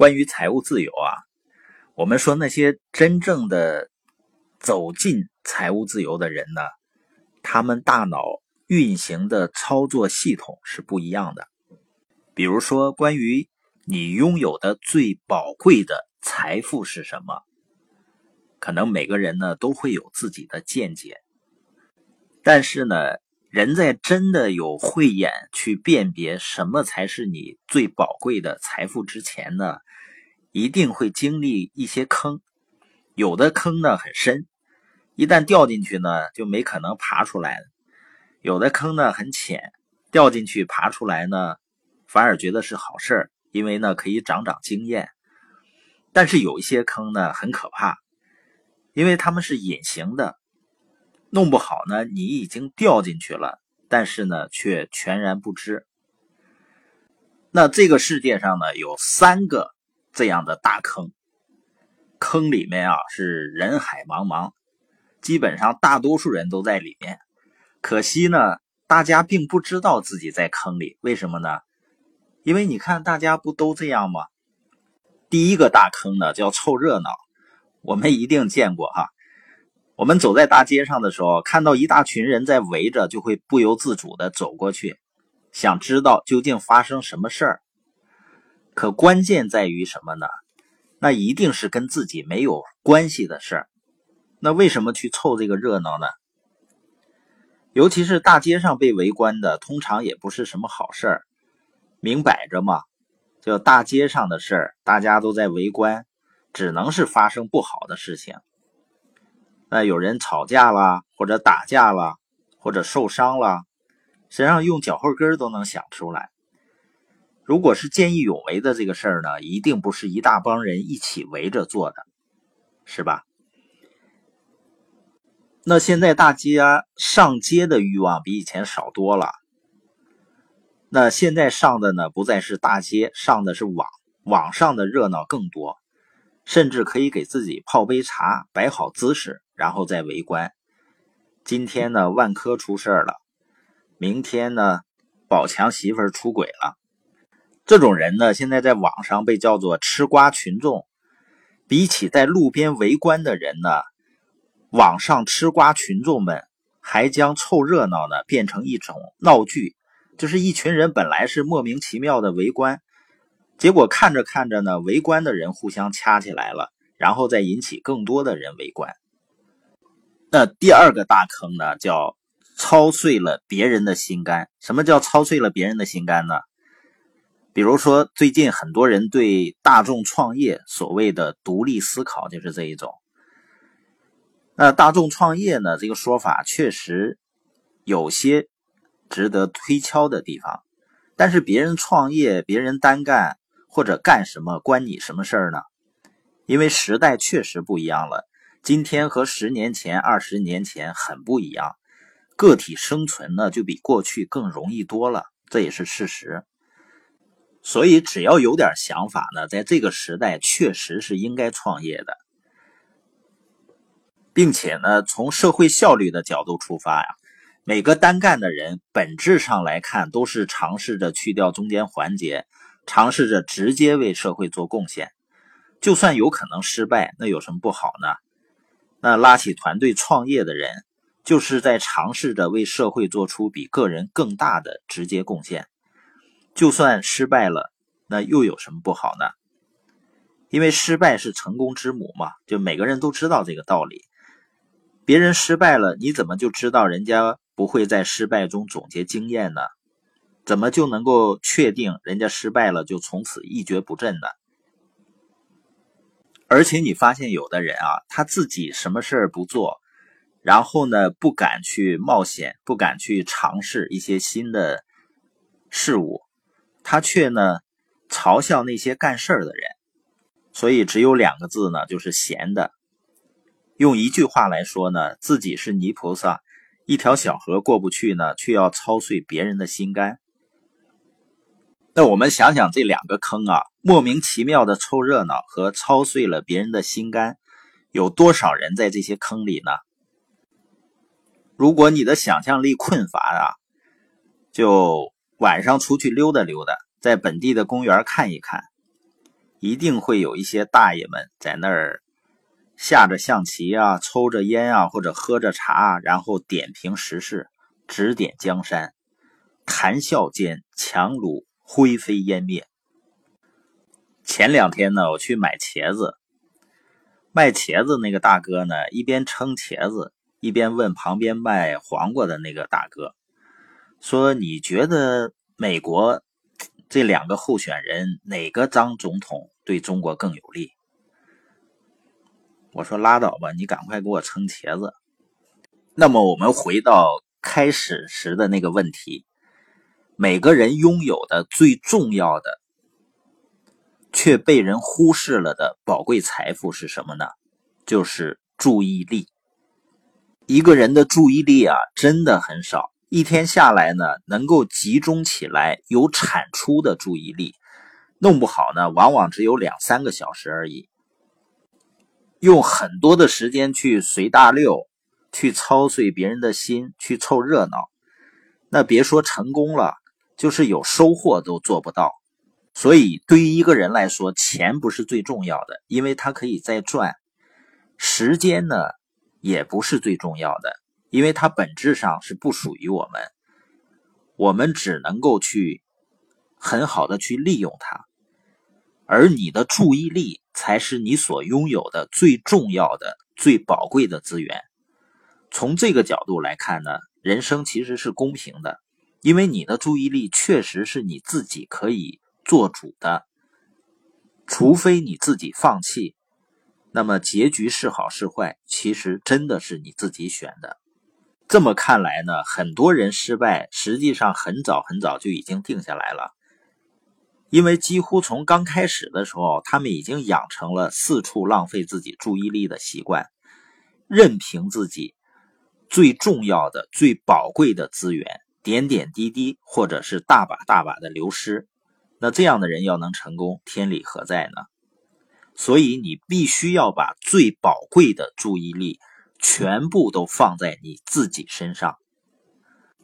关于财务自由啊，我们说那些真正的走进财务自由的人呢，他们大脑运行的操作系统是不一样的。比如说，关于你拥有的最宝贵的财富是什么，可能每个人呢都会有自己的见解。但是呢，人在真的有慧眼去辨别什么才是你最宝贵的财富之前呢，一定会经历一些坑。有的坑呢很深，一旦掉进去呢就没可能爬出来；有的坑呢很浅，掉进去爬出来呢反而觉得是好事儿，因为呢可以长长经验。但是有一些坑呢很可怕，因为他们是隐形的。弄不好呢，你已经掉进去了，但是呢，却全然不知。那这个世界上呢，有三个这样的大坑，坑里面啊是人海茫茫，基本上大多数人都在里面。可惜呢，大家并不知道自己在坑里，为什么呢？因为你看，大家不都这样吗？第一个大坑呢，叫凑热闹，我们一定见过哈。我们走在大街上的时候，看到一大群人在围着，就会不由自主的走过去，想知道究竟发生什么事儿。可关键在于什么呢？那一定是跟自己没有关系的事儿。那为什么去凑这个热闹呢？尤其是大街上被围观的，通常也不是什么好事儿。明摆着嘛，就大街上的事儿，大家都在围观，只能是发生不好的事情。那有人吵架了，或者打架了，或者受伤了，实际上用脚后跟都能想出来。如果是见义勇为的这个事儿呢，一定不是一大帮人一起围着做的，是吧？那现在大家上街的欲望比以前少多了。那现在上的呢，不再是大街，上的是网，网上的热闹更多，甚至可以给自己泡杯茶，摆好姿势。然后再围观。今天呢，万科出事了；明天呢，宝强媳妇出轨了。这种人呢，现在在网上被叫做吃瓜群众。比起在路边围观的人呢，网上吃瓜群众们还将凑热闹呢变成一种闹剧，就是一群人本来是莫名其妙的围观，结果看着看着呢，围观的人互相掐起来了，然后再引起更多的人围观。那第二个大坑呢，叫操碎了别人的心肝。什么叫操碎了别人的心肝呢？比如说，最近很多人对大众创业所谓的独立思考，就是这一种。那大众创业呢，这个说法确实有些值得推敲的地方。但是别人创业，别人单干或者干什么，关你什么事儿呢？因为时代确实不一样了。今天和十年前、二十年前很不一样，个体生存呢就比过去更容易多了，这也是事实。所以只要有点想法呢，在这个时代确实是应该创业的，并且呢，从社会效率的角度出发呀，每个单干的人本质上来看都是尝试着去掉中间环节，尝试着直接为社会做贡献。就算有可能失败，那有什么不好呢？那拉起团队创业的人，就是在尝试着为社会做出比个人更大的直接贡献。就算失败了，那又有什么不好呢？因为失败是成功之母嘛，就每个人都知道这个道理。别人失败了，你怎么就知道人家不会在失败中总结经验呢？怎么就能够确定人家失败了就从此一蹶不振呢？而且你发现有的人啊，他自己什么事儿不做，然后呢不敢去冒险，不敢去尝试一些新的事物，他却呢嘲笑那些干事儿的人。所以只有两个字呢，就是闲的。用一句话来说呢，自己是泥菩萨，一条小河过不去呢，却要操碎别人的心肝。那我们想想这两个坑啊，莫名其妙的凑热闹和操碎了别人的心肝，有多少人在这些坑里呢？如果你的想象力困乏啊，就晚上出去溜达溜达，在本地的公园看一看，一定会有一些大爷们在那儿下着象棋啊，抽着烟啊，或者喝着茶，然后点评时事，指点江山，谈笑间，樯橹灰飞烟灭。前两天呢，我去买茄子，卖茄子那个大哥呢，一边称茄子，一边问旁边卖黄瓜的那个大哥，说：“你觉得美国这两个候选人哪个当总统对中国更有利？”我说：“拉倒吧，你赶快给我称茄子。”那么我们回到开始时的那个问题，每个人拥有的最重要的。却被人忽视了的宝贵财富是什么呢？就是注意力。一个人的注意力啊，真的很少。一天下来呢，能够集中起来有产出的注意力，弄不好呢，往往只有两三个小时而已。用很多的时间去随大溜，去操碎别人的心，去凑热闹，那别说成功了，就是有收获都做不到。所以，对于一个人来说，钱不是最重要的，因为他可以再赚；时间呢，也不是最重要的，因为它本质上是不属于我们，我们只能够去很好的去利用它。而你的注意力才是你所拥有的最重要的、最宝贵的资源。从这个角度来看呢，人生其实是公平的，因为你的注意力确实是你自己可以。做主的，除非你自己放弃，那么结局是好是坏，其实真的是你自己选的。这么看来呢，很多人失败，实际上很早很早就已经定下来了，因为几乎从刚开始的时候，他们已经养成了四处浪费自己注意力的习惯，任凭自己最重要的、最宝贵的资源点点滴滴，或者是大把大把的流失。那这样的人要能成功，天理何在呢？所以你必须要把最宝贵的注意力全部都放在你自己身上。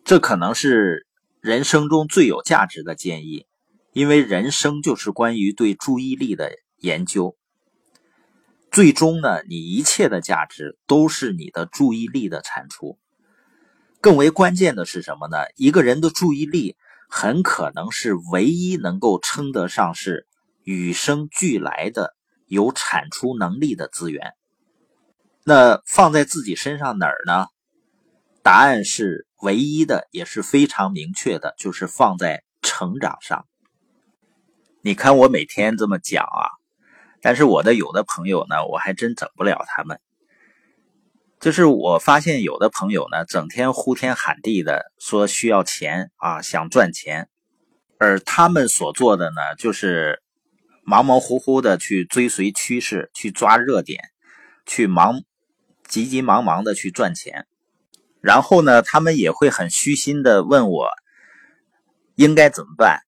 这可能是人生中最有价值的建议，因为人生就是关于对注意力的研究。最终呢，你一切的价值都是你的注意力的产出。更为关键的是什么呢？一个人的注意力。很可能是唯一能够称得上是与生俱来的有产出能力的资源。那放在自己身上哪儿呢？答案是唯一的，也是非常明确的，就是放在成长上。你看我每天这么讲啊，但是我的有的朋友呢，我还真整不了他们。就是我发现有的朋友呢，整天呼天喊地的说需要钱啊，想赚钱，而他们所做的呢，就是忙忙乎乎的去追随趋势，去抓热点，去忙，急急忙忙的去赚钱。然后呢，他们也会很虚心的问我应该怎么办。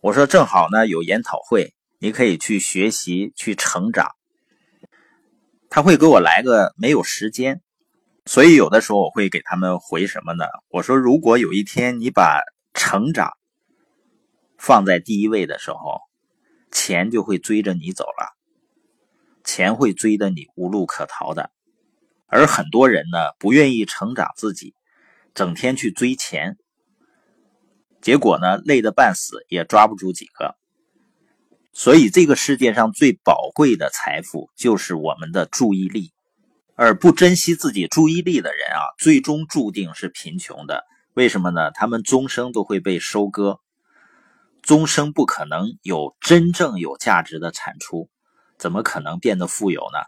我说正好呢，有研讨会，你可以去学习，去成长。他会给我来个没有时间，所以有的时候我会给他们回什么呢？我说，如果有一天你把成长放在第一位的时候，钱就会追着你走了，钱会追得你无路可逃的。而很多人呢，不愿意成长自己，整天去追钱，结果呢，累得半死，也抓不住几个。所以，这个世界上最宝贵的财富就是我们的注意力，而不珍惜自己注意力的人啊，最终注定是贫穷的。为什么呢？他们终生都会被收割，终生不可能有真正有价值的产出，怎么可能变得富有呢？